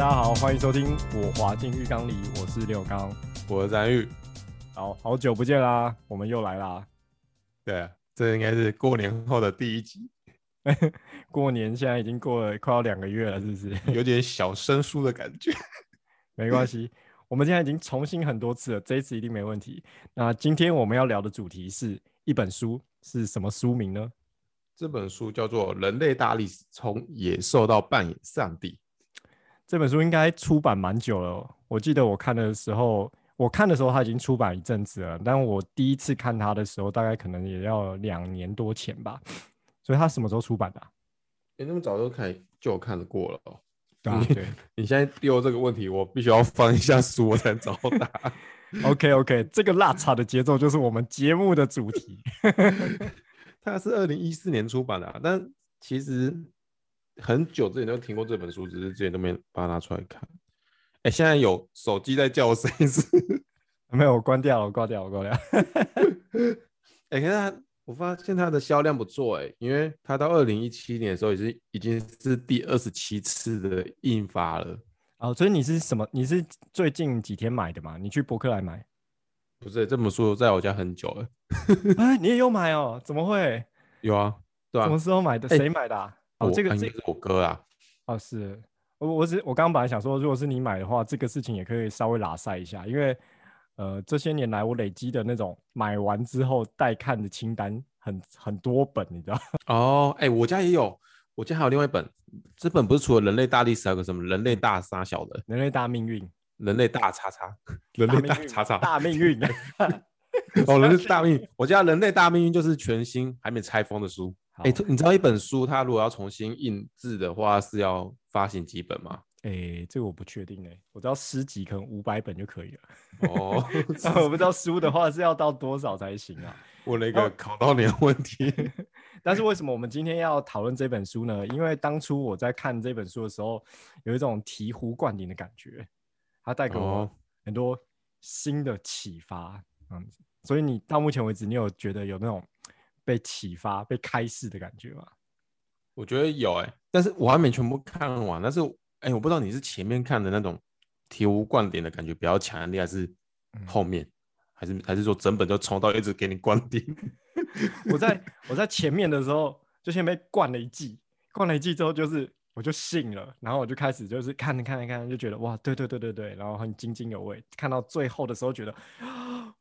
大家好，欢迎收听我滑进浴缸里，我是刘刚，我是詹玉。好好久不见啦，我们又来啦。对啊，这应该是过年后的第一集。过年现在已经过了快要两个月了，是不是？有点小生疏的感觉。没关系，我们现在已经重新很多次了，这一次一定没问题。那今天我们要聊的主题是一本书，是什么书名呢？这本书叫做《人类大历史：从野兽到扮演上帝》。这本书应该出版蛮久了，我记得我看的时候，我看的时候它已经出版一阵子了，但我第一次看它的时候，大概可能也要两年多前吧。所以它什么时候出版的、啊？哎、欸，那么早就看就看得过了哦。对啊，对。你现在丢这个问题，我必须要翻一下书我才找答。OK OK，这个拉差的节奏就是我们节目的主题。它是二零一四年出版的、啊，但其实很久之前都听过这本书，只是之前都没把它拿出来看。哎、欸，现在有手机在叫我声音是？没有，我关掉了，我挂掉，我挂掉。哎、欸，可是它，我发现它的销量不错哎，因为它到二零一七年的时候，已经已经是第二十七次的印发了。哦，所以你是什么？你是最近几天买的吗？你去博客来买？不是，这本书在我家很久了。哎、欸，你也有买哦？怎么会？有啊，对啊。什么时候买的？谁、欸、买的、啊？哦，这个这个是我哥啊。哦，是我我只我刚刚本来想说，如果是你买的话，这个事情也可以稍微拉塞一下，因为呃这些年来我累积的那种买完之后待看的清单很很多本，你知道？哦，哎、欸，我家也有，我家还有另外一本，这本不是除了人类大历史，还有个什么人类大杀小的？人类大命运。人类大叉叉，人类大叉叉，大命运。哦，人类大命运，我家人类大命运就是全新还没拆封的书。哎、欸，你知道一本书它如果要重新印制的话是要发行几本吗？哎、欸，这个我不确定哎、欸，我知道诗集可能五百本就可以了。哦，我不知道书的话是要到多少才行啊？问了一个考到你的问题。但是为什么我们今天要讨论这本书呢？因为当初我在看这本书的时候，有一种醍醐灌顶的感觉。它带给我很多新的启发，这样子。所以你到目前为止，你有觉得有那种被启发、被开示的感觉吗？我觉得有哎、欸，但是我还没全部看完。但是哎、欸，我不知道你是前面看的那种醍醐灌顶的感觉比较强烈，还是后面，嗯、还是还是说整本就冲到一直给你灌顶？我在我在前面的时候就先被灌了一剂，灌了一剂之后就是。我就信了，然后我就开始就是看看看看，就觉得哇，对对对对对，然后很津津有味。看到最后的时候，觉得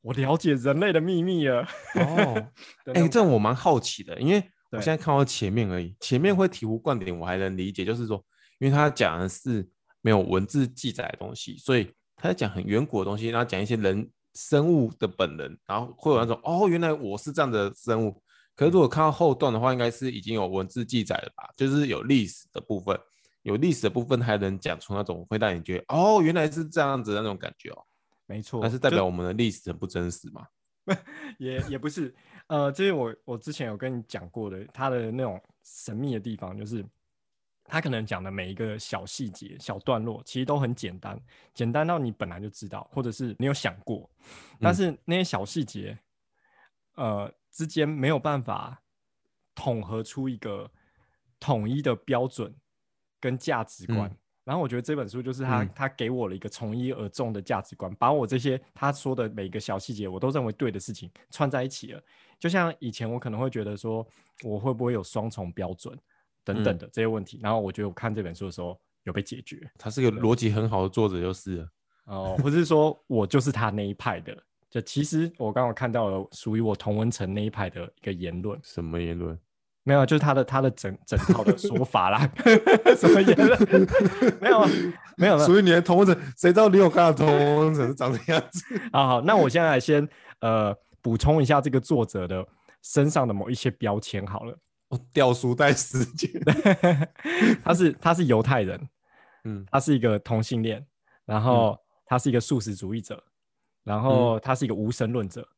我了解人类的秘密了。哦，哎、欸，这我蛮好奇的，因为我现在看到前面而已，前面会醍醐灌顶，我还能理解，就是说，因为他讲的是没有文字记载的东西，所以他在讲很远古的东西，然后讲一些人生物的本能，然后会有那种哦，原来我是这样的生物。可是如果看到后段的话，应该是已经有文字记载了吧？就是有历史的部分，有历史的部分还能讲出那种会让你觉得哦，原来是这样子的那种感觉哦。没错，那是代表我们的历史很不真实嘛？也也不是，呃，这是我我之前有跟你讲过的，它的那种神秘的地方，就是他可能讲的每一个小细节、小段落，其实都很简单，简单到你本来就知道，或者是你有想过，但是那些小细节，嗯、呃。之间没有办法统合出一个统一的标准跟价值观，嗯、然后我觉得这本书就是他、嗯、他给我了一个从一而终的价值观，把我这些他说的每个小细节我都认为对的事情串在一起了。就像以前我可能会觉得说我会不会有双重标准等等的这些问题，嗯、然后我觉得我看这本书的时候有被解决。他是个逻辑很好的作者，就是了哦，不是说我就是他那一派的。就其实我刚刚看到了属于我同文层那一派的一个言论，什么言论？没有，就是他的他的整整 套的说法啦。什么言论？没有啊，没有。属于你的同文层，谁知道你有看到同文层是长这样子？好好，那我现在先呃补充一下这个作者的身上的某一些标签好了。我掉书袋时间。他是他是犹太人，嗯，他是一个同性恋，然后他是一个素食主义者。然后他是一个无神论者，嗯、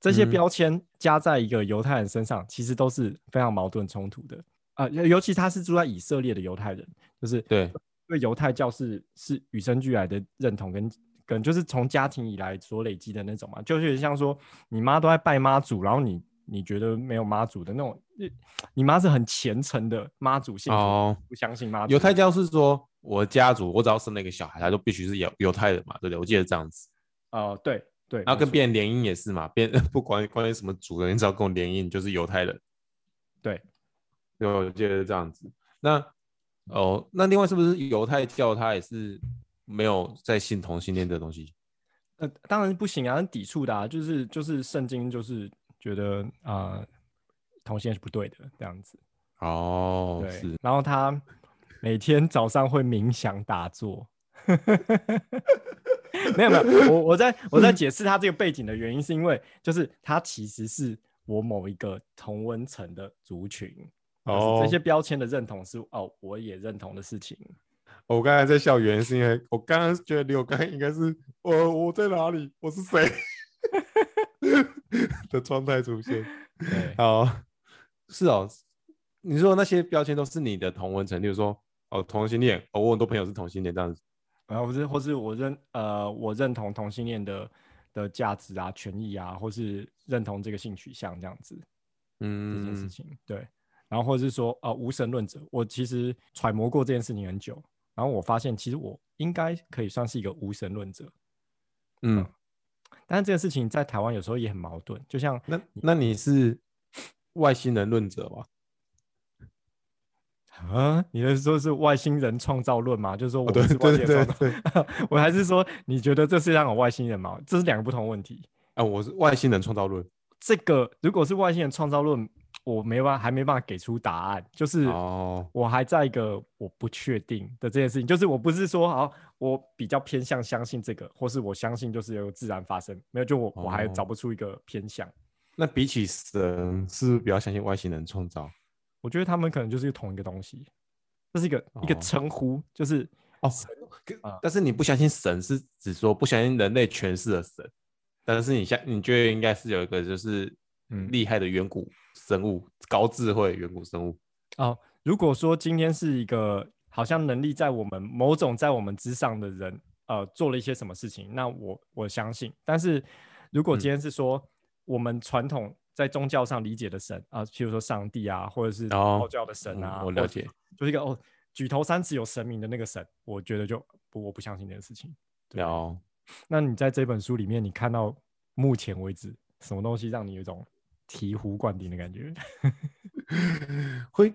这些标签加在一个犹太人身上，其实都是非常矛盾冲突的啊、呃。尤其他是住在以色列的犹太人，就是对对犹太教是是与生俱来的认同跟跟，就是从家庭以来所累积的那种嘛，就是像说你妈都在拜妈祖，然后你你觉得没有妈祖的那种，你妈是很虔诚的妈祖信徒，哦、不相信妈祖。犹太教是说我家族我只要生了一个小孩，他就必须是犹犹太人嘛，对不对？我记得这样子。哦、呃，对对。然后跟别人联姻也是嘛，别 不管关于什么族的，你只要跟我联姻，就是犹太人。对，对，我记得是这样子。那哦，那另外是不是犹太教他也是没有在信同性恋的东西？呃，当然不行啊，很抵触的啊，就是就是圣经就是觉得啊、呃，同性恋是不对的这样子。哦，对是。然后他每天早上会冥想打坐。没有没有，我我在我在解释他这个背景的原因，是因为就是他其实是我某一个同温层的族群。哦，这些标签的认同是哦，我也认同的事情。我刚才在笑，原因是因为我刚刚觉得刘刚应该是我我在哪里，我是谁 的状态出现。对，好，是哦。你说那些标签都是你的同温层，例如说哦同性恋，哦我很多朋友是同性恋这样子，然后或是或是我认呃我认同同性恋的的价值啊、权益啊，或是认同这个性取向这样子，嗯，这件事情对，然后或者是说呃无神论者，我其实揣摩过这件事情很久，然后我发现其实我应该可以算是一个无神论者，嗯，嗯，但是这个事情在台湾有时候也很矛盾，就像那那你是外星人论者吗？啊，你的说是外星人创造论吗？就是说我们是外星人创造，对对对对我还是说你觉得这世界上有外星人吗？这是两个不同问题啊。我是外星人创造论，这个如果是外星人创造论，我没办法，还没办法给出答案。就是我还在一个我不确定的这件事情，就是我不是说好，我比较偏向相信这个，或是我相信就是有自然发生，没有就我我还找不出一个偏向。那比起神，是不是比较相信外星人创造？我觉得他们可能就是同一个东西，这是一个、哦、一个称呼，就是哦、嗯。但是你不相信神，是指说不相信人类诠释的神，但是你相你觉得应该是有一个就是嗯厉害的远古生物、嗯，高智慧远古生物哦。如果说今天是一个好像能力在我们某种在我们之上的人，呃，做了一些什么事情，那我我相信。但是如果今天是说、嗯、我们传统。在宗教上理解的神啊，譬如说上帝啊，或者是道教的神啊，哦嗯、我了解，就是一个哦，举头三尺有神明的那个神，我觉得就不，我不相信这件事情。对。那你在这本书里面，你看到目前为止什么东西让你有一种醍醐灌顶的感觉？会，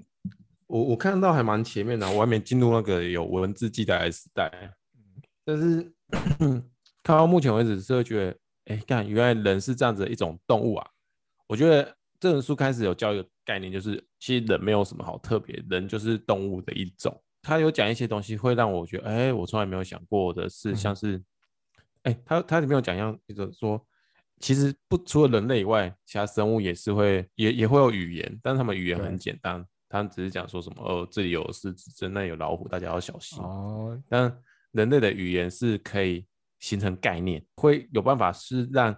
我我看到还蛮前面的，我还没进入那个有文字记载的时代。但是 看到目前为止，是会觉得，哎、欸，看原来人是这样子的一种动物啊。我觉得这本书开始有教一个概念，就是其实人没有什么好特别，人就是动物的一种。他有讲一些东西，会让我觉得，哎，我从来没有想过的是，像是，哎，他他里面有讲一样，就是说，其实不除了人类以外，其他生物也是会，也也会有语言，但是他们语言很简单，他们只是讲说什么，哦，这里有狮子，这那里有老虎，大家要小心。哦。但人类的语言是可以形成概念，会有办法是让。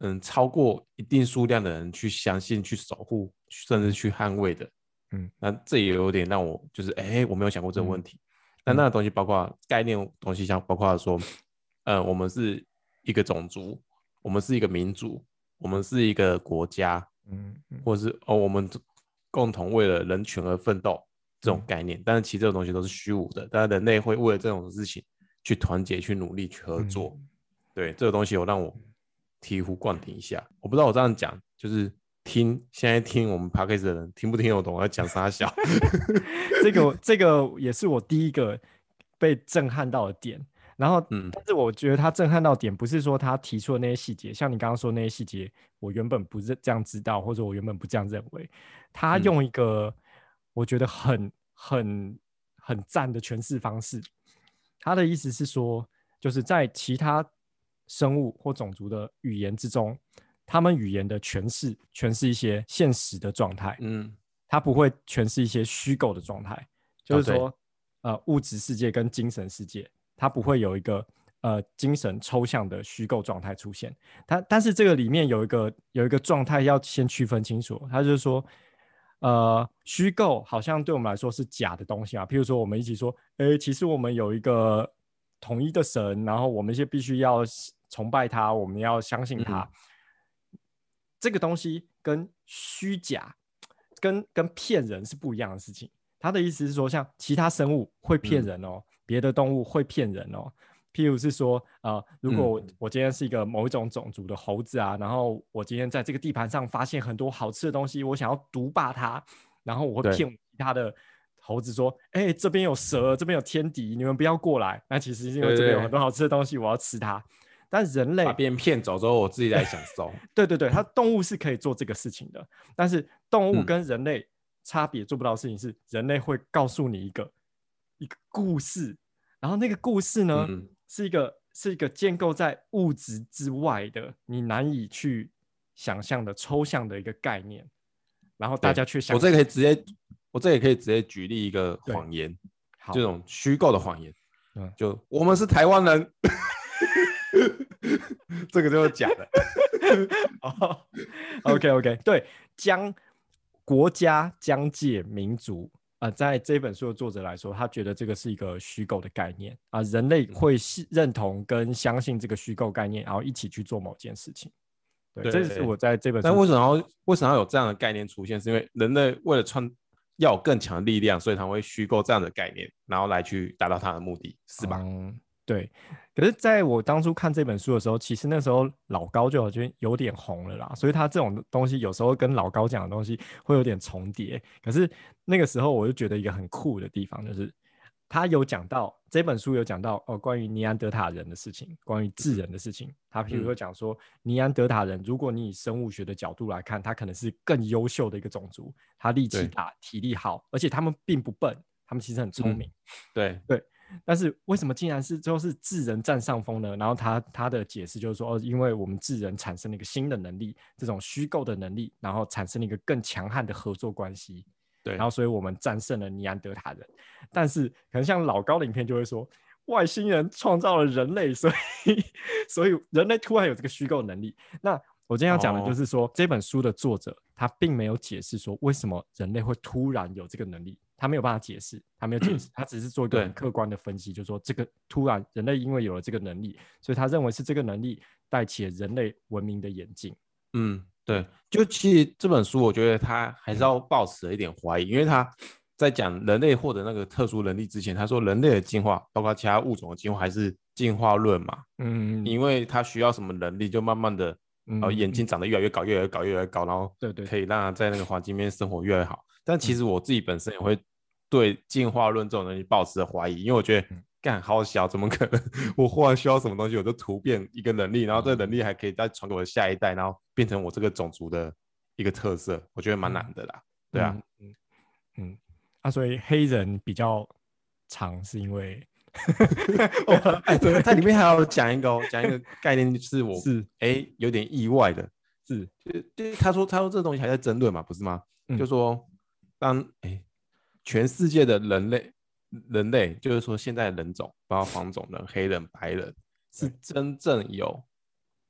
嗯，超过一定数量的人去相信、去守护，甚至去捍卫的，嗯，那这也有点让我就是，哎、欸，我没有想过这个问题。嗯、但那个东西包括概念东西，像包括说，呃，我们是一个种族，我们是一个民族，我们是一个国家，嗯，嗯或者是哦，我们共同为了人权而奋斗这种概念。嗯、但是其实这种东西都是虚无的，但是人类会为了这种事情去团结、去努力、去合作。嗯、对，这个东西有让我。醍醐灌顶一下，我不知道我这样讲，就是听现在听我们 podcast 的人听不听得懂我在讲啥笑？这个这个也是我第一个被震撼到的点。然后，嗯，但是我觉得他震撼到点不是说他提出的那些细节，像你刚刚说那些细节，我原本不是这样知道，或者我原本不这样认为。他用一个我觉得很很很赞的诠释方式，他的意思是说，就是在其他。生物或种族的语言之中，他们语言的诠释，诠释一些现实的状态，嗯，它不会诠释一些虚构的状态，就是说，哦、呃，物质世界跟精神世界，它不会有一个呃精神抽象的虚构状态出现。它但是这个里面有一个有一个状态要先区分清楚，它就是说，呃，虚构好像对我们来说是假的东西啊，譬如说我们一起说，诶，其实我们有一个统一的神，然后我们就必须要。崇拜他，我们要相信他。嗯、这个东西跟虚假、跟跟骗人是不一样的事情。他的意思是说，像其他生物会骗人哦，别的动物会骗人哦。譬如是说，呃，如果我，我今天是一个某一种种族的猴子啊，然后我今天在这个地盘上发现很多好吃的东西，我想要独霸它，然后我会骗其他的猴子说，哎、欸，这边有蛇，这边有天敌，你们不要过来。那其实是因为这边有很多好吃的东西，我要吃它。但人类把别人骗走之后，我自己在享受。对对对，它动物是可以做这个事情的，但是动物跟人类差别做不到的事情是，人类会告诉你一个一个故事，然后那个故事呢？嗯是一个是一个建构在物质之外的，你难以去想象的抽象的一个概念，然后大家去想。我这个可以直接，我这也可以直接举例一个谎言，这种虚构的谎言。嗯，就我们是台湾人，这个就是假的。哦，OK OK，对，将国家、疆界、民族。啊、呃，在这本书的作者来说，他觉得这个是一个虚构的概念啊、呃，人类会认同跟相信这个虚构概念，然后一起去做某件事情。对，对这是我在这本书。但为什么要为什么要有这样的概念出现？是因为人类为了创要有更强的力量，所以他会虚构这样的概念，然后来去达到他的目的，是吧？嗯对，可是在我当初看这本书的时候，其实那时候老高就觉得有点红了啦，所以他这种东西有时候跟老高讲的东西会有点重叠。可是那个时候我就觉得一个很酷的地方，就是他有讲到这本书有讲到哦，关于尼安德塔人的事情，关于智人的事情。他譬如说讲说，尼安德塔人，如果你以生物学的角度来看，他可能是更优秀的一个种族，他力气大，体力好，而且他们并不笨，他们其实很聪明。嗯、对对。但是为什么竟然是最后是智人占上风呢？然后他他的解释就是说，哦，因为我们智人产生了一个新的能力，这种虚构的能力，然后产生了一个更强悍的合作关系。对，然后所以我们战胜了尼安德塔人。但是可能像老高的影片就会说，外星人创造了人类，所以 所以人类突然有这个虚构能力。那我今天要讲的就是说，哦，这本书的作者他并没有解释说为什么人类会突然有这个能力。他没有办法解释，他没有解释，他只是做一个很客观的分析，就是说这个突然人类因为有了这个能力，所以他认为是这个能力带起了人类文明的演进。嗯，对，就其实这本书我觉得他还是要抱持了一点怀疑，因为他在讲人类获得那个特殊能力之前，他说人类的进化，包括其他物种的进化，还是进化论嘛。嗯，因为他需要什么能力，就慢慢的，呃，眼睛长得越来越高，越来越高，越来越高，然后对对，可以让他在那个环境里面生活越来越好。但其实我自己本身也会对进化论这种东西抱持着怀疑，因为我觉得干好小，怎么可能？我忽然需要什么东西，我就突变一个能力，然后这个能力还可以再传给我的下一代，然后变成我这个种族的一个特色，我觉得蛮难的啦。对啊，嗯嗯，啊，所以黑人比较长，是因为，哎，对，它里面还要讲一个讲一个 概念，就是我是哎有点意外的，是，就就他说他说这东西还在争论嘛，不是吗？就说。当哎、欸，全世界的人类，人类就是说现在的人种，包括黄种人、黑人、白人，是真正有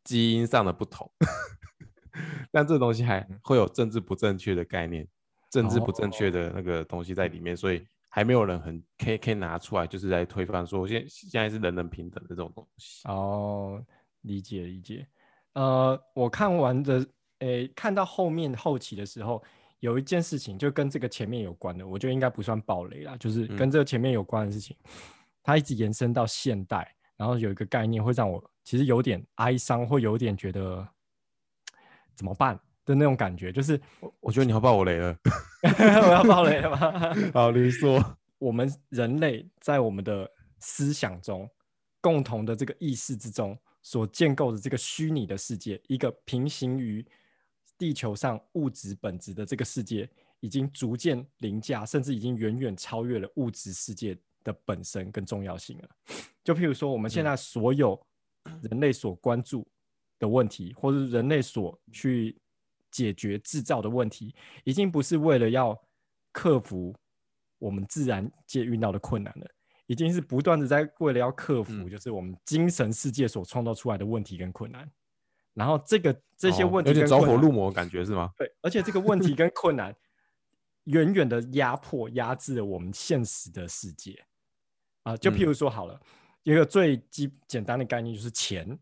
基因上的不同，但这东西还会有政治不正确的概念，政治不正确的那个东西在里面，所以还没有人很可以可以拿出来，就是来推翻说现现在是人人平等的这种东西。哦，理解理解。呃，我看完的，诶、欸，看到后面后期的时候。有一件事情就跟这个前面有关的，我觉得应该不算暴雷啦，就是跟这个前面有关的事情，嗯、它一直延伸到现代，然后有一个概念会让我其实有点哀伤，会有点觉得怎么办的那种感觉，就是我我觉得你要爆我雷了，我要爆雷了吗？好，你说，我们人类在我们的思想中，共同的这个意识之中所建构的这个虚拟的世界，一个平行于。地球上物质本质的这个世界已经逐渐凌驾，甚至已经远远超越了物质世界的本身跟重要性了。就譬如说，我们现在所有人类所关注的问题，或者人类所去解决制造的问题，已经不是为了要克服我们自然界遇到的困难了，已经是不断的在为了要克服，就是我们精神世界所创造出来的问题跟困难。然后这个这些问题、哦、有点着火入魔的感觉是吗？对，而且这个问题跟困难远远的压迫压制了我们现实的世界啊、呃！就譬如说好了，嗯、一个最基简单的概念就是钱。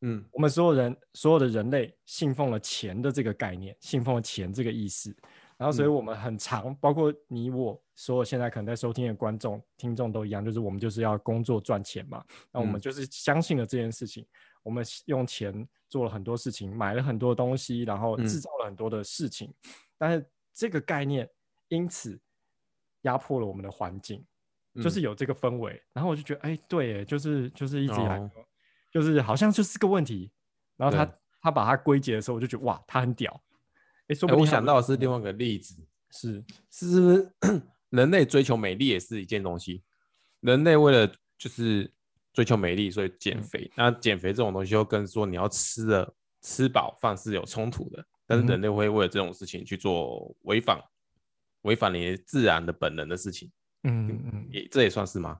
嗯，我们所有人所有的人类信奉了钱的这个概念，信奉了钱这个意思。然然后所以我们很长，嗯、包括你我所有现在可能在收听的观众听众都一样，就是我们就是要工作赚钱嘛，那我们就是相信了这件事情，嗯、我们用钱做了很多事情，买了很多东西，然后制造了很多的事情，嗯、但是这个概念因此压迫了我们的环境。就是有这个氛围，嗯、然后我就觉得，哎，对，就是就是一直以来，哦、就是好像就是个问题。然后他他把它归结的时候，我就觉得哇，他很屌。哎，说不定我想到的是另外一个例子，是是不是 人类追求美丽也是一件东西？人类为了就是追求美丽，所以减肥。嗯、那减肥这种东西又跟说你要吃的吃饱饭是有冲突的，但是人类会为了这种事情去做违反违反你自然的本能的事情。嗯嗯嗯，也这也算是吗？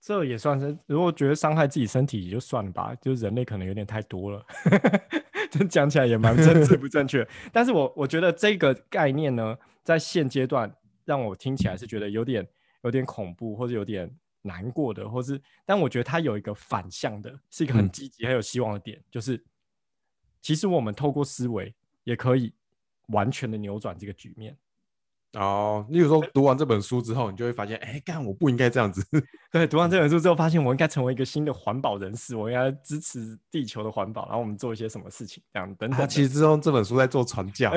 这也算是。如果觉得伤害自己身体也就算了吧，就是人类可能有点太多了。这讲起来也蛮政治不正确。但是我我觉得这个概念呢，在现阶段让我听起来是觉得有点有点恐怖，或者有点难过的，或是，但我觉得它有一个反向的，是一个很积极、很有希望的点，嗯、就是其实我们透过思维也可以完全的扭转这个局面。哦，例如说读完这本书之后，你就会发现，哎，干我不应该这样子。对，读完这本书之后，发现我应该成为一个新的环保人士，我应该支持地球的环保，然后我们做一些什么事情，这样等等。他其实之后这本书在做传教，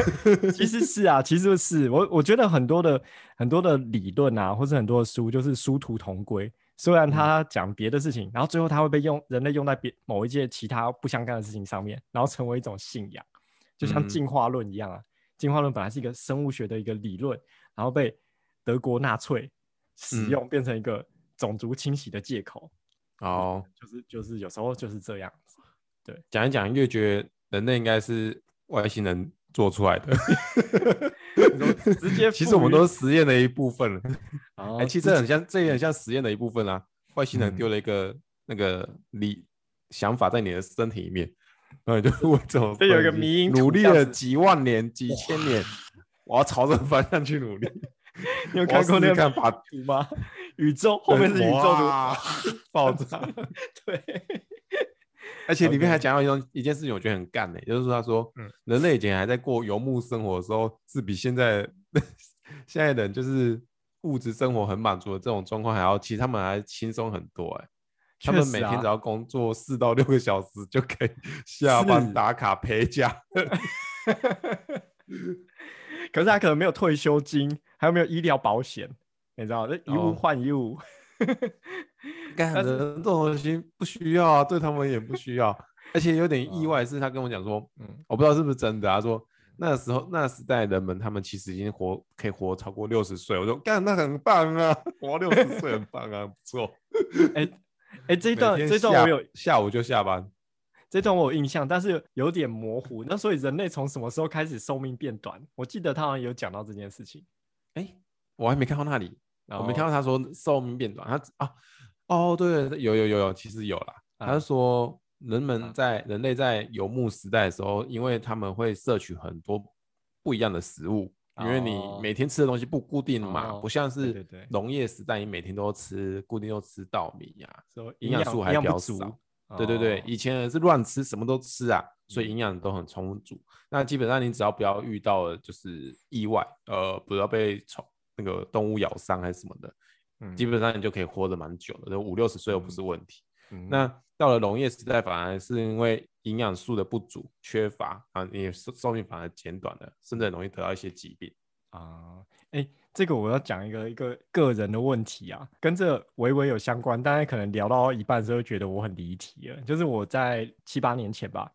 其实是啊，其实是我我觉得很多的很多的理论啊，或是很多的书，就是殊途同归。虽然他讲别的事情，嗯、然后最后他会被用人类用在别某一件其他不相干的事情上面，然后成为一种信仰，就像进化论一样啊。嗯进化论本来是一个生物学的一个理论，然后被德国纳粹使用，变成一个种族清洗的借口。哦、嗯，就是就是有时候就是这样子。对，讲一讲越觉得人类应该是外星人做出来的。直接，其实我们都是实验的一部分。哎、哦，其实很像，这也很像实验的一部分啊。外星人丢了一个、嗯、那个理想法在你的身体里面。那你就问这种，这有一个迷因，努力了几万年、几千年，我要朝着方向去努力。你有看过那个法图吗？宇宙后面是宇宙图爆炸。对，而且里面还讲到一种一件事情，我觉得很干的，就是说他说，人类以前还在过游牧生活的时候，是比现在现在人就是物质生活很满足的这种状况还要，其实他们还轻松很多哎。他们每天只要工作四到六个小时就可以 下班打卡陪家，可是他可能没有退休金，还有没有医疗保险？你知道，这一物换一物。干人这种东西不需要啊，对他们也不需要。而且有点意外，是他跟我讲说，嗯，我不知道是不是真的。他说那个时候那个时代人们，他们其实已经活可以活超过六十岁。我说干，那很棒啊，活六十岁很棒啊，不错。哎。哎，这一段这一段我有下午就下班，这段我有印象，但是有点模糊。那所以人类从什么时候开始寿命变短？我记得他好像有讲到这件事情。哎，我还没看到那里，哦、我没看到他说寿命变短。他啊，哦，对，有有有有，其实有啦。啊、他是说人们在、啊、人类在游牧时代的时候，因为他们会摄取很多不一样的食物。因为你每天吃的东西不固定嘛，不像是农业时代，你每天都吃固定，都吃稻米呀，营养素还比较少。对对对，以前是乱吃，什么都吃啊，所以营养都很充足。那基本上你只要不要遇到就是意外，呃，不要被虫那个动物咬伤还是什么的，基本上你就可以活得蛮久的，就五六十岁又不是问题。那到了农业时代，反而是因为营养素的不足、缺乏啊，你寿寿命反而减短了，甚至很容易得到一些疾病啊。哎、欸，这个我要讲一个一个个人的问题啊，跟这微微有相关，大家可能聊到一半的时候觉得我很离题了。就是我在七八年前吧，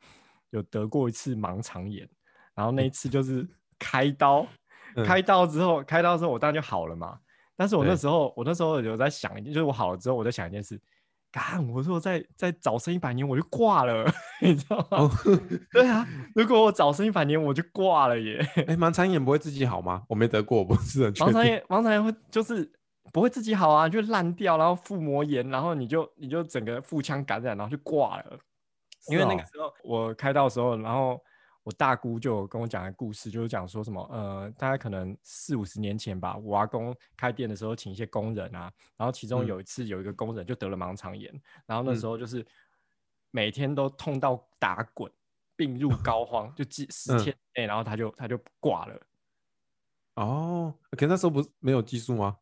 有得过一次盲肠炎，然后那一次就是开刀，嗯、开刀之后，开刀之后我当然就好了嘛。但是我那时候，我那时候有在想就是我好了之后，我在想一件事。干！我说再再早生一百年我就挂了，你知道吗？Oh. 对啊，如果我早生一百年我就挂了耶。哎、欸，盲肠炎不会自己好吗？我没得过，不是很。盲肠炎，盲肠炎会就是不会自己好啊，就烂掉，然后腹膜炎，然后你就你就整个腹腔感染，然后就挂了。哦、因为那个时候我开刀的时候，然后。我大姑就有跟我讲个故事，就是讲说什么，呃，大概可能四五十年前吧，我阿公开店的时候请一些工人啊，然后其中有一次有一个工人就得了盲肠炎，嗯、然后那时候就是每天都痛到打滚，病入 膏肓，就几十天内，然后他就他就挂了，哦，可是那时候不是没有技术吗？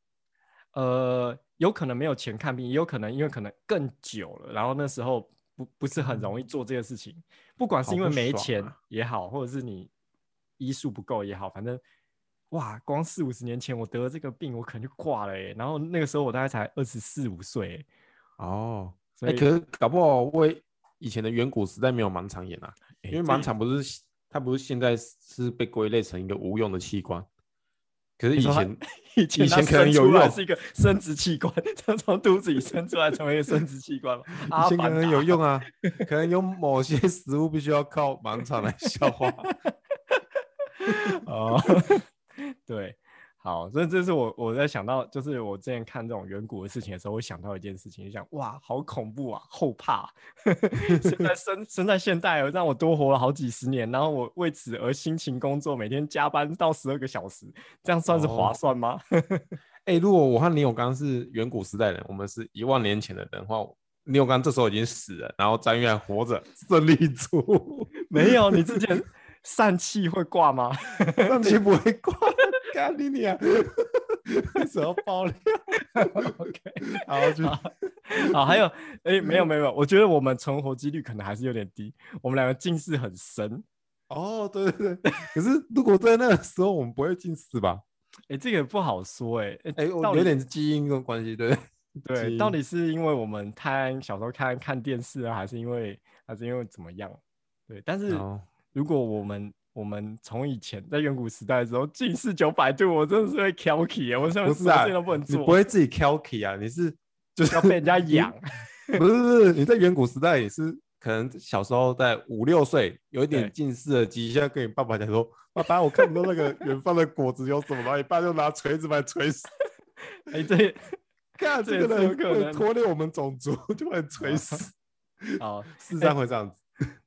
呃，有可能没有钱看病，也有可能因为可能更久了，然后那时候不不是很容易做这个事情。不管是因为没钱也好，好啊、或者是你医术不够也好，反正哇，光四五十年前我得了这个病，我可能就挂了哎。然后那个时候我大概才二十四五岁哦，哎、欸，可是搞不好为以前的远古时代没有盲肠炎啊，欸、因为盲肠不是它不是现在是被归类成一个无用的器官。可是 以前，以前，以前可能有用，是一个生殖器官，它从肚子里生出来成为一个生殖器官 以前可能有用啊，可能有某些食物必须要靠盲肠来消化。哦，对。好，所以这是我我在想到，就是我之前看这种远古的事情的时候，我想到一件事情，就想哇，好恐怖啊，后怕。现在 生生在现代，让我多活了好几十年，然后我为此而辛勤工作，每天加班到十二个小时，这样算是划算吗？哎、如果我和林永刚是远古时代人，我们是一万年前的人的话，林永刚这时候已经死了，然后张玉还活着，胜利组没有，你之前疝气会挂吗？疝气不会挂。干你娘！为什么爆料？OK，好，就好。还有，哎、欸，没有，没有，我觉得我们存活几率可能还是有点低。我们两个近视很深。哦，对对对。可是如果在那个时候，我们不会近视吧？哎、欸，这个不好说、欸。哎，哎，有点基因的关系，对对。到底是因为我们看小时候看看电视啊，还是因为还是因为怎么样？对，但是如果我们。我们从以前在远古时代的时候，近视九百度，我真的是会挑起啊！我现在什么事都不能做，你不会自己挑起啊？你是就是要被人家养？不是不是，你在远古时代也是可能小时候在五六岁有一点近视的迹象，跟你爸爸讲说：“爸爸，我看不到那个远方的果子有什么。”然后你爸就拿锤子把你锤死。哎，这看 这个人会拖累我们种族，就把你锤死。好，事实上会这样子。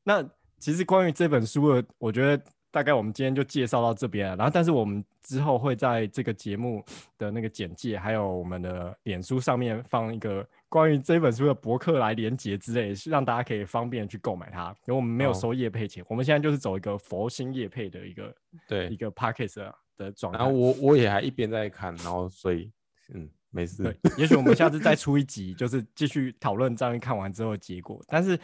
那其实关于这本书的，我觉得。大概我们今天就介绍到这边，然后但是我们之后会在这个节目的那个简介，还有我们的脸书上面放一个关于这本书的博客来连接之类，让大家可以方便去购买它。因为我们没有收业配钱，哦，我们现在就是走一个佛心业配的一个对一个 podcast 的状态。然后我我也还一边在看，然后所以嗯没事。对，也许我们下次再 出一集，就是继续讨论张宇看完之后的结果，但是。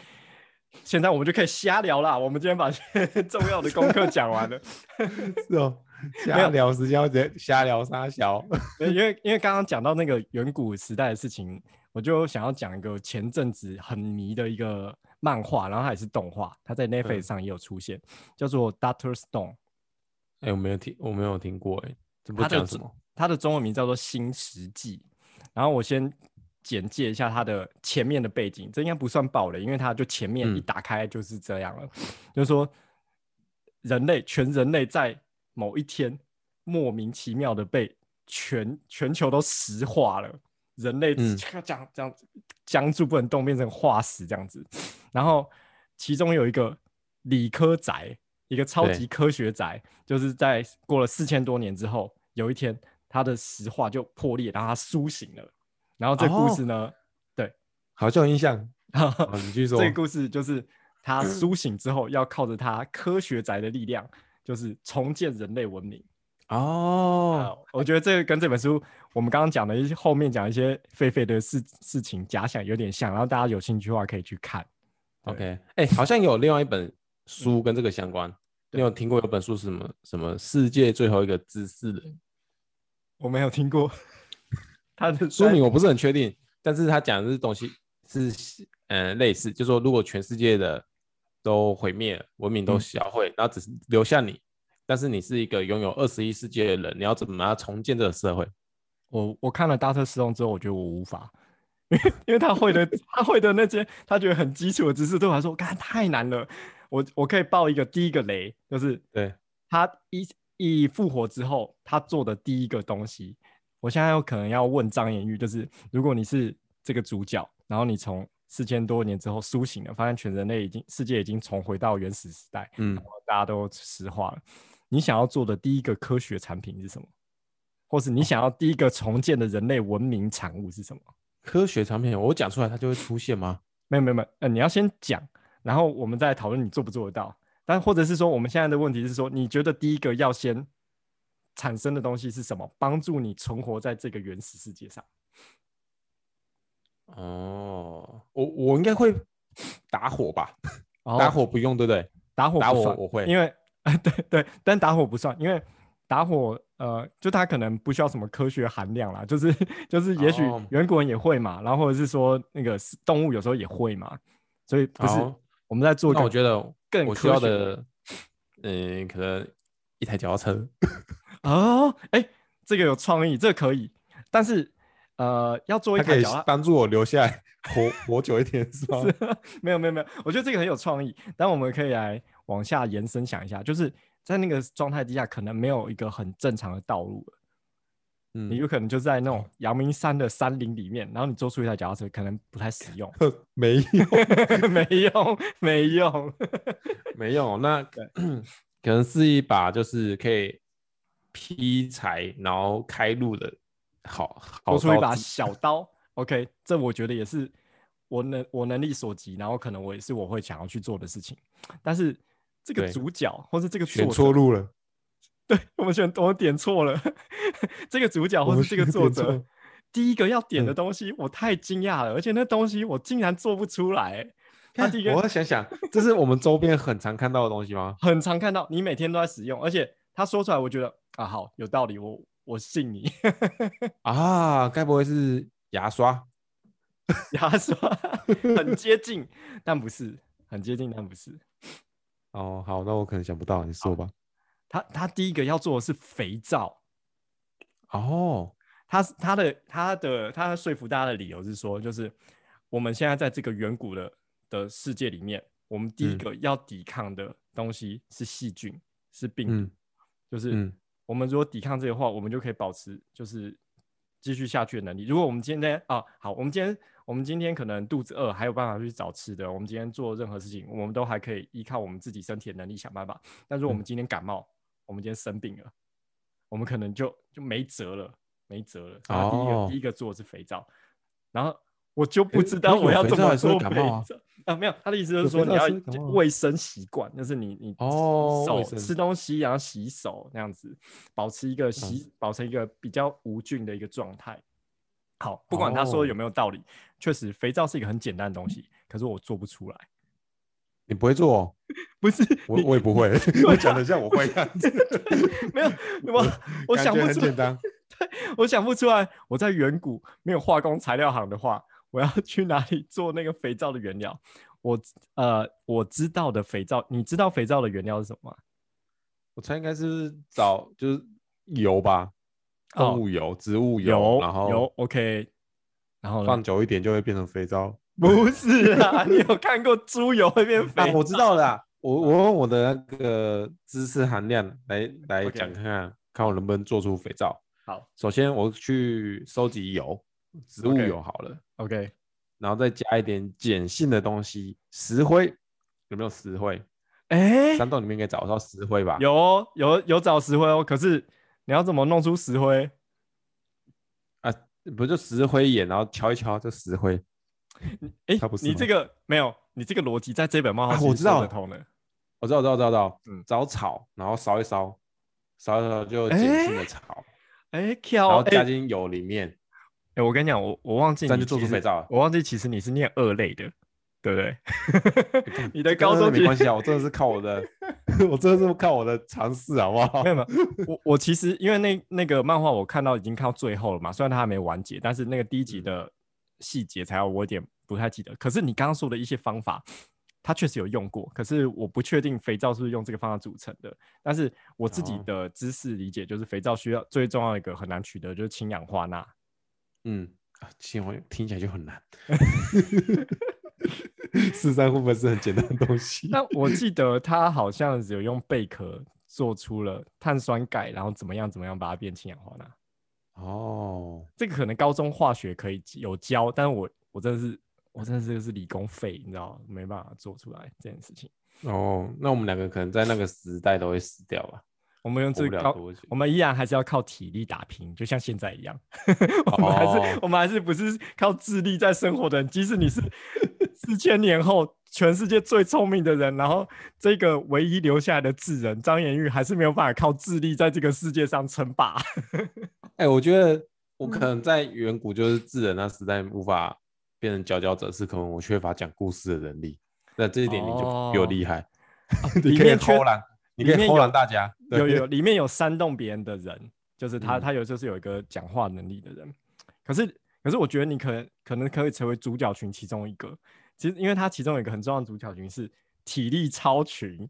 现在我们就可以瞎聊啦。我们今天把重要的功课讲完了。是哦，瞎聊时间，直接瞎聊三小。因为因为刚刚讲到那个远古时代的事情，我就想要讲一个前阵子很迷的一个漫画，然后它也是动画，它在 Netflix 上也有出现，叫做 Doctor Stone。哎、欸，我没有听，我没有听过、欸，哎，这不讲什么？它的中文名叫做《新石纪》。然后我先。简介一下它的前面的背景，这应该不算暴雷，因为它就前面一打开就是这样了。嗯、就是说，人类全人类在某一天莫名其妙的被全全球都石化了，人类这样这样僵住不能动，变成化石这样子。然后其中有一个理科宅，一个超级科学宅，就是在过了四千多年之后，有一天他的石化就破裂，然后他苏醒了。然后这故事呢，哦、对，好像有印象。你继续说，这个故事就是他 苏醒之后，要靠着他科学宅的力量，就是重建人类文明。哦，我觉得这个跟这本书我们刚刚讲的一些后面讲一些狒狒的事事情假想有点像，然后大家有兴趣的话可以去看。OK，哎，好像有另外一本书跟这个相关。嗯、你有听过有本书是什么什么世界最后一个知识人？我没有听过。他的书名我不是很确定，但是他讲的这东西是嗯类似，就是说如果全世界的都毁灭了，文明都销毁，嗯，然后只是留下你，但是你是一个拥有二十一世纪的人，你要怎么样重建这个社会？我我看了《大特斯隆》之后，我觉得我无法，因为 因为他会的他会的那些他觉得很基础的知识对我来说，干太难了。我我可以爆一个第一个雷，就是对他一一复活之后，他做的第一个东西。我现在有可能要问张延玉，就是如果你是这个主角，然后你从四千多年之后苏醒了，发现全人类已经世界已经重回到原始时代，嗯，然后大家都石化了，你想要做的第一个科学产品是什么？或是你想要第一个重建的人类文明产物是什么？科学产品，我讲出来它就会出现吗？没有没有没有，呃，你要先讲，然后我们再讨论你做不做得到。但或者是说，我们现在的问题是说，你觉得第一个要先产生的东西是什么？帮助你存活在这个原始世界上。哦，我我应该会打火吧？哦、打火不用，对不对？打火，打火我会，因为 对对，但打火不算，因为打火呃，就它可能不需要什么科学含量啦，就是就是，也许远古人也会嘛，然后或者是说那个动物有时候也会嘛，所以不是我们在做。那我觉得更我需要的，嗯，可能一台脚踏车。哦，哎、欸，这个有创意，这个可以，但是。呃，要做一台脚踏，帮助我留下来活活久一点，是吗？是没有没有没有，我觉得这个很有创意。但我们可以来往下延伸想一下，就是在那个状态之下，可能没有一个很正常的道路。嗯，你有可能就在那种阳明山的山林里面，然后你做出一台脚踏车，可能不太实用。没用，没用，没用，没用。那 可能是一把就是可以劈柴然后开路的。好，做出一把小刀，OK，这我觉得也是我能我能力所及，然后可能我也是我会想要去做的事情。但是这个主角或是这个选错路了，对，我们选我们点错了。这个主角或是这个作者第一个要点的东西，我太惊讶了，而且那东西我竟然做不出来。他第一个，我要想想，这是我们周边很常看到的东西吗？很常看到，你每天都在使用，而且他说出来，我觉得啊，好有道理，我。我信你 啊！该不会是牙刷？牙刷很接近，但不是很接近，但不是。哦，好，那我可能想不到，你说吧。他他第一个要做的是肥皂。哦，他他的他的他说服大家的理由是说，就是我们现在在这个远古的的世界里面，我们第一个要抵抗的东西是细菌，嗯、是病毒，嗯、就是。嗯我们如果抵抗这个话，我们就可以保持就是继续下去的能力。如果我们今天啊，好，我们今天我们今天可能肚子饿，还有办法去找吃的。我们今天做任何事情，我们都还可以依靠我们自己身体的能力想办法。但如果我们今天感冒，嗯、我们今天生病了，我们可能就就没辙了，没辙了。然后第一个、哦、第一个做的是肥皂，然后。我就不知道我要怎么做肥皂啊！没有，他的意思就是说你要卫生习惯，就是你你手吃东西然后洗手那样子，保持一个洗保持一个比较无菌的一个状态。好，不管他说的有没有道理，确实肥皂是一个很简单的东西，可是我做不出来。你不会做？哦不是我我也不会，我讲的像我会一样子。没有我我想不出来，对，我想不出来。我在远古没有化工材料行的话。我要去哪里做那个肥皂的原料？我呃，我知道的肥皂，你知道肥皂的原料是什么吗？我猜应该是找就是油吧，动物油、哦、植物油，然后油 OK，然后放久一点就会变成肥皂。不是啊，你有看过猪油会变肥、啊？我知道的、啊，我我用我的那个知识含量来来讲看看.看我能不能做出肥皂。好，首先我去收集油。植物油好了，OK，然后再加一点碱性的东西，石灰有没有石灰？哎、欸，山洞里面应该找到石灰吧？有哦有有找石灰哦，可是你要怎么弄出石灰？啊，不就石灰岩，然后敲一敲就石灰？哎、欸，你这个没有，你这个逻辑在这本漫画、啊、我知道的通的，我知道，知道，知道，知道，嗯，找草，然后烧一烧，烧一烧就碱性的草，哎、欸，然后加进油里面。欸哎、欸，我跟你讲，我我忘记你，就做出肥皂了。我忘记其实你是念二类的，对不对？你的高中没关系啊，我真的是靠我的，我真的是靠我的尝试，好不好？没有没有，我我其实因为那那个漫画我看到已经看到最后了嘛，虽然它还没完结，但是那个第一集的细节才我有点不太记得。可是你刚刚说的一些方法，它确实有用过，可是我不确定肥皂是不是用这个方法组成的。但是我自己的知识理解就是肥皂需要最重要一个很难取得就是氢氧化钠。嗯啊，其实听起来就很难。事实上会不会是很简单的东西？那我记得他好像只有用贝壳做出了碳酸钙，然后怎么样怎么样把它变氢氧化钠。哦，这个可能高中化学可以有教，但是我我真的是我真的是是理工废，你知道没办法做出来这件事情。哦，那我们两个可能在那个时代都会死掉吧。我们用最高，我们依然还是要靠体力打拼，就像现在一样。我们还是、哦、我们还是不是靠智力在生活的人？即使你是 四千年后全世界最聪明的人，然后这个唯一留下来的智人张延玉还是没有办法靠智力在这个世界上称霸。哎、欸，我觉得我可能在远古就是智人那时代无法变成佼佼者，是可能我缺乏讲故事的能力。那这一点你就比我厉害，哦、你可以偷懒，你可以偷懒大家。有有，有里面有煽动别人的人，就是他，嗯、他有就是有一个讲话能力的人。可是可是我觉得你可能可能可以成为主角群其中一个。其实因为他其中有一个很重要的主角群是体力超群，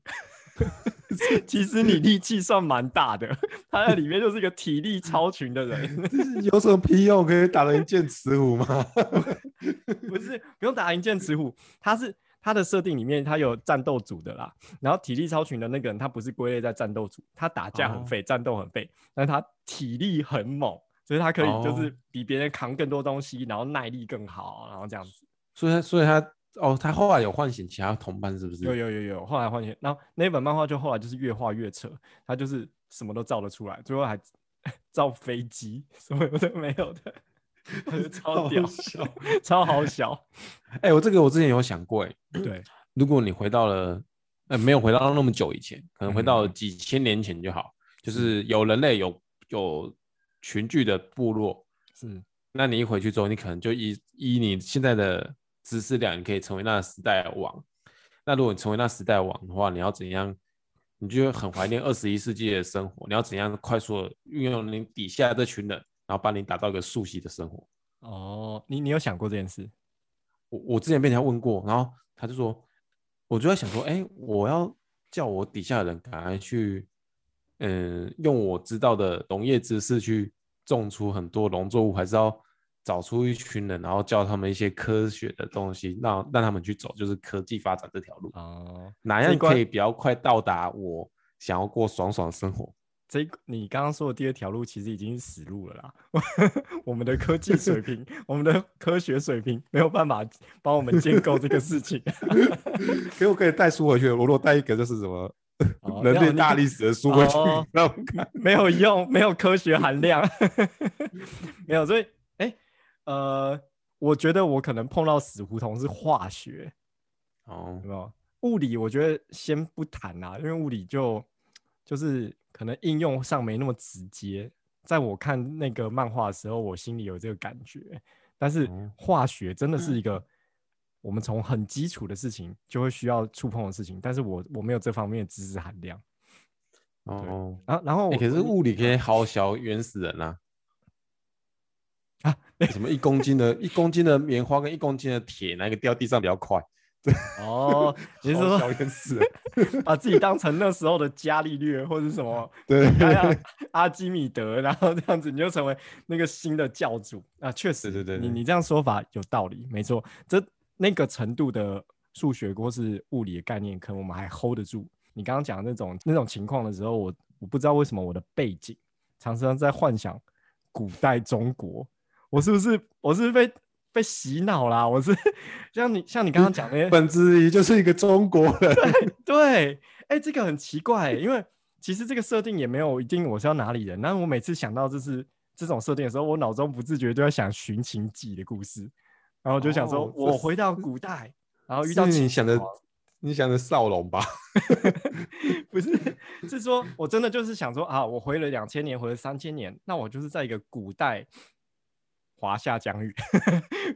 其实你力气算蛮大的，他在里面就是一个体力超群的人。有什么屁用可以打赢剑齿虎吗？不是，不用打赢剑齿虎，他是。他的设定里面，他有战斗组的啦，然后体力超群的那个人，他不是归类在战斗组，他打架很废，哦、战斗很废，但是他体力很猛，所以他可以就是比别人扛更多东西，然后耐力更好，然后这样子。所以他，所以他，哦，他后来有唤醒其他同伴，是不是？有有有有，后来唤醒，然后那本漫画就后来就是越画越扯，他就是什么都造得出来，最后还 造飞机，什么都没有的。超屌，超好笑。哎、欸，我这个我之前有想过，哎，对，如果你回到了，呃，没有回到那么久以前，可能回到几千年前就好，嗯、就是有人类有有群聚的部落，是，那你一回去之后，你可能就以以你现在的知识量，你可以成为那个时代王。那如果你成为那时代王的话，你要怎样？你就会很怀念二十一世纪的生活，你要怎样快速的运用你底下这群人？然后帮你打造一个熟悉的生活。哦，你你有想过这件事？我我之前被人家问过，然后他就说，我就在想说，哎，我要叫我底下的人赶快去，嗯，用我知道的农业知识去种出很多农作物，还是要找出一群人，然后教他们一些科学的东西，让让他们去走，就是科技发展这条路。哦，哪样可以比较快到达我想要过爽爽的生活？这你刚刚说的第二条路其实已经是死路了啦。我们的科技水平，我们的科学水平没有办法帮我们建构这个事情。可我可以带书回去，我如果带一个就是什么、哦、人类大历史的书回去，那、哦、没有用，没有科学含量，没有。所以，哎、欸，呃，我觉得我可能碰到死胡同是化学。哦，有没有？物理我觉得先不谈啦，因为物理就就是。可能应用上没那么直接，在我看那个漫画的时候，我心里有这个感觉。但是化学真的是一个我们从很基础的事情就会需要触碰的事情，但是我我没有这方面的知识含量。哦，然后然后、欸、可是物理可以好小原始人啊啊！什么一公斤的一公斤的棉花跟一公斤的铁，哪个掉地上比较快？哦，你是说把 自己当成那时候的伽利略或者什么？对，阿基米德，然后这样子你就成为那个新的教主啊！确实，对对对，你你这样说法有道理，没错。这那个程度的数学或是物理的概念，可能我们还 hold 得住。你刚刚讲的那种那种情况的时候，我我不知道为什么我的背景常常在幻想古代中国，我是不是我是不是被？被洗脑啦！我是像你像你刚刚讲的，本质也就是一个中国人。对，哎、欸，这个很奇怪，因为其实这个设定也没有一定我是要哪里人。那我每次想到就是这种设定的时候，我脑中不自觉就在想《寻秦记》的故事，然后就想说，我回到古代，然后遇到你想的，你想的少龙吧？不是，是说我真的就是想说啊，我回了两千年，回了三千年，那我就是在一个古代。华夏疆域，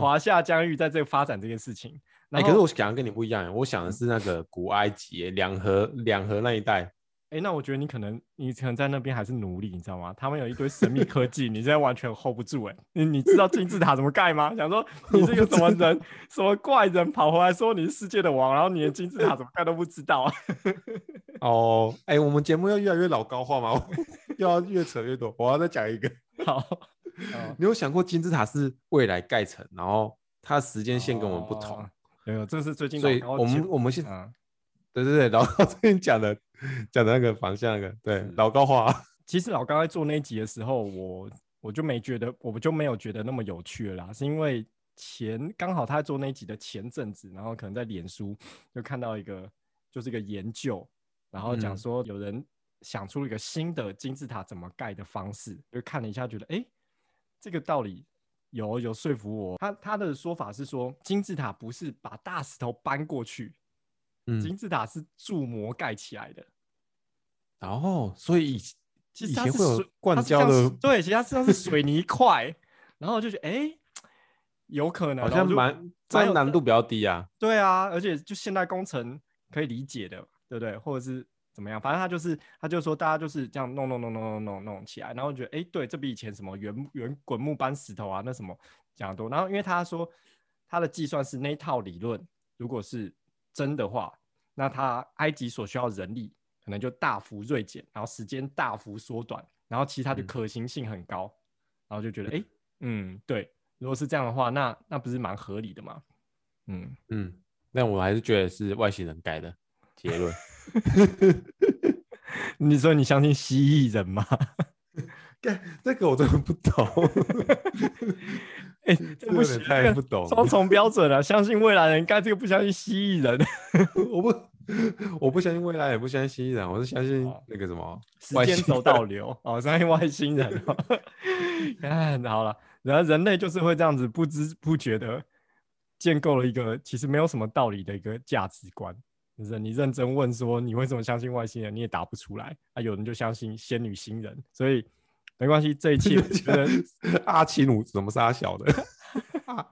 华夏疆域在这个发展这件事情，哎、欸，可是我想的跟你不一样，我想的是那个古埃及两河两河那一带。哎、欸，那我觉得你可能你可能在那边还是奴隶，你知道吗？他们有一堆神秘科技，你现在完全 hold 不住哎、欸。你你知道金字塔怎么盖吗？想说 你这个什么人，什么怪人跑回来说你是世界的王，然后你连金字塔怎么盖都不知道。哦，哎、欸，我们节目要越来越老高化吗？又要越扯越多，我要再讲一个。好。你有想过金字塔是未来盖成，然后它的时间线跟我们不同？没、有有，这是最近。所以我们我们现对对对，老高 最近讲的讲的那个方向，那个对老高话。其实老高在做那一集的时候，我我就没觉得，我就没有觉得那么有趣了啦，是因为前刚好他在做那一集的前阵子，然后可能在脸书就看到一个就是一个研究，然后讲说有人想出了一个新的金字塔怎么盖的方式，就看了一下，觉得哎。诶这个道理有有说服我。他他的说法是说，金字塔不是把大石头搬过去，嗯、金字塔是铸模盖起来的。然后，所以以其实它是水灌胶的，对，其实它实际上是水泥块。然后就觉得，哎，有可能，好像蛮这难度比较低啊。对啊，而且就现代工程可以理解的，对不对？或者是怎么样？反正他就是，他就说大家就是这样弄弄弄弄弄弄弄起来，然后觉得，哎，对，这比以前什么圆圆滚木搬石头啊，那什么讲得多。然后因为他说他的计算是那套理论，如果是真的话，那他埃及所需要人力可能就大幅锐减，然后时间大幅缩短，然后其他的可行性很高，嗯、然后就觉得，哎。嗯，对，如果是这样的话，那那不是蛮合理的吗？嗯嗯，那我还是觉得是外星人改的结论。你说你相信蜥蜴人吗？这个我真的不懂。哎、欸，这不行，太不懂。双重标准了，相信未来人，干这个不相信蜥蜴人。我不，我不相信未来，也不相信蜥蜴人，我是相信那个什么、哦、时间轴倒流。哦，相信外星人。看好了。然后人类就是会这样子不知不觉的建构了一个其实没有什么道理的一个价值观。就是你认真问说你为什么相信外星人，你也答不出来。啊，有人就相信仙女星人，所以没关系。这一期我觉得 阿奇努怎么是阿小的？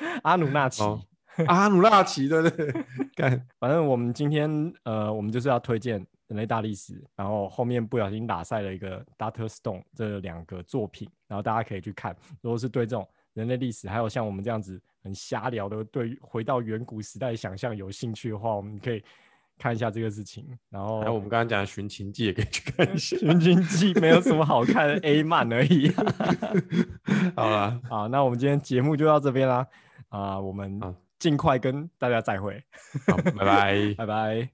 阿努纳奇，哦、阿努纳奇对不对？干，反正我们今天呃，我们就是要推荐。人类大历史，然后后面不小心打赛了一个 Dr. Stone 这两个作品，然后大家可以去看。如果是对这种人类历史，还有像我们这样子很瞎聊的，对回到远古时代想象有兴趣的话，我们可以看一下这个事情。然后，还有我们刚刚讲的《寻秦记》也可以去看一下，《寻秦记》没有什么好看的 A 漫而已。好了，好，那我们今天节目就到这边啦。啊，我们尽快跟大家再会。好，拜拜，拜拜。